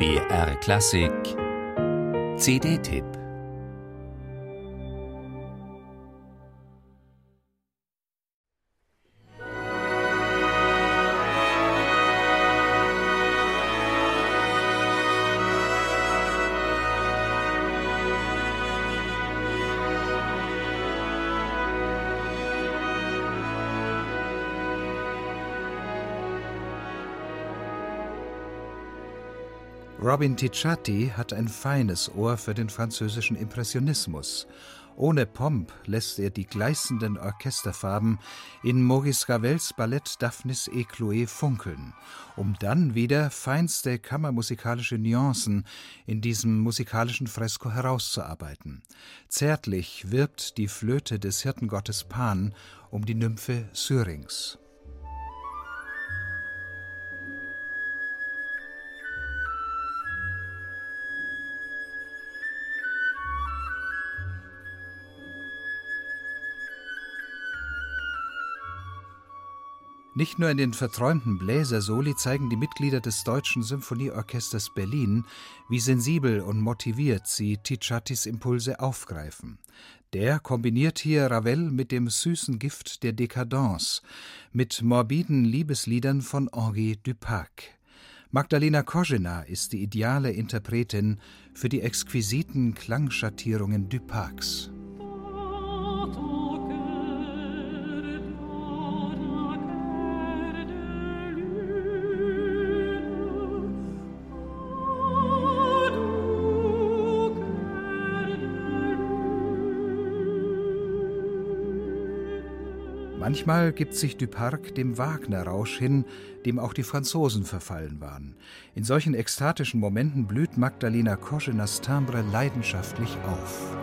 BR Klassik. CD-Tipp Robin Ticciati hat ein feines Ohr für den französischen Impressionismus. Ohne Pomp lässt er die gleißenden Orchesterfarben in Maurice Ravels Ballett Daphnis et Chloé funkeln, um dann wieder feinste kammermusikalische Nuancen in diesem musikalischen Fresko herauszuarbeiten. Zärtlich wirbt die Flöte des Hirtengottes Pan um die Nymphe Syrinx. Nicht nur in den verträumten Bläsersoli zeigen die Mitglieder des Deutschen Symphonieorchesters Berlin, wie sensibel und motiviert sie Ticciatis Impulse aufgreifen. Der kombiniert hier Ravel mit dem süßen Gift der Dekadence, mit morbiden Liebesliedern von Henri Dupac. Magdalena Kozhina ist die ideale Interpretin für die exquisiten Klangschattierungen Dupacs. Manchmal gibt sich Duparc dem Wagner-Rausch hin, dem auch die Franzosen verfallen waren. In solchen ekstatischen Momenten blüht Magdalena Koschenas Timbre leidenschaftlich auf.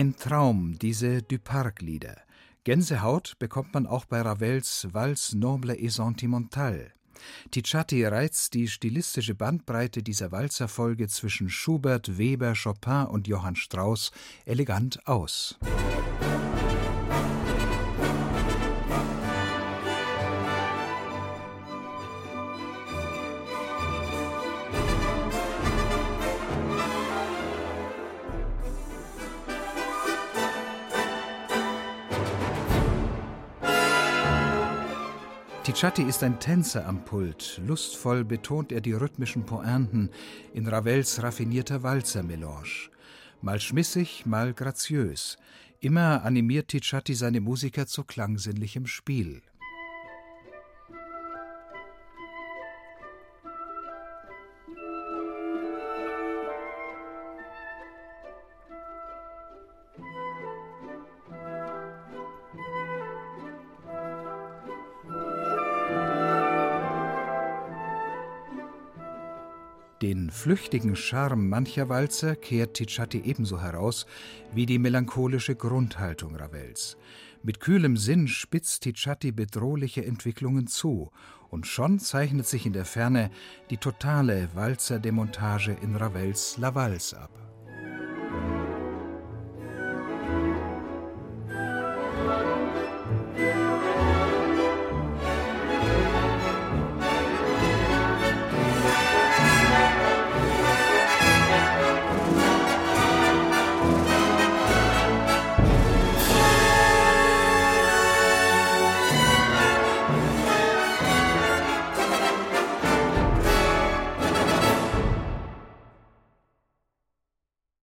Ein Traum, diese Duparc-Lieder. Gänsehaut bekommt man auch bei Ravels Valse noble et sentimentale. Ticciati reizt die stilistische Bandbreite dieser Walzerfolge zwischen Schubert, Weber, Chopin und Johann Strauss elegant aus. Ticciati ist ein Tänzer am Pult. Lustvoll betont er die rhythmischen Pointen in Ravels raffinierter Walzermelange. Mal schmissig, mal graziös. Immer animiert Ticciati seine Musiker zu klangsinnlichem Spiel. Den flüchtigen Charme mancher Walzer kehrt Ticciati ebenso heraus wie die melancholische Grundhaltung Ravels. Mit kühlem Sinn spitzt Ticciati bedrohliche Entwicklungen zu, und schon zeichnet sich in der Ferne die totale Walzerdemontage in Ravels La Valse ab.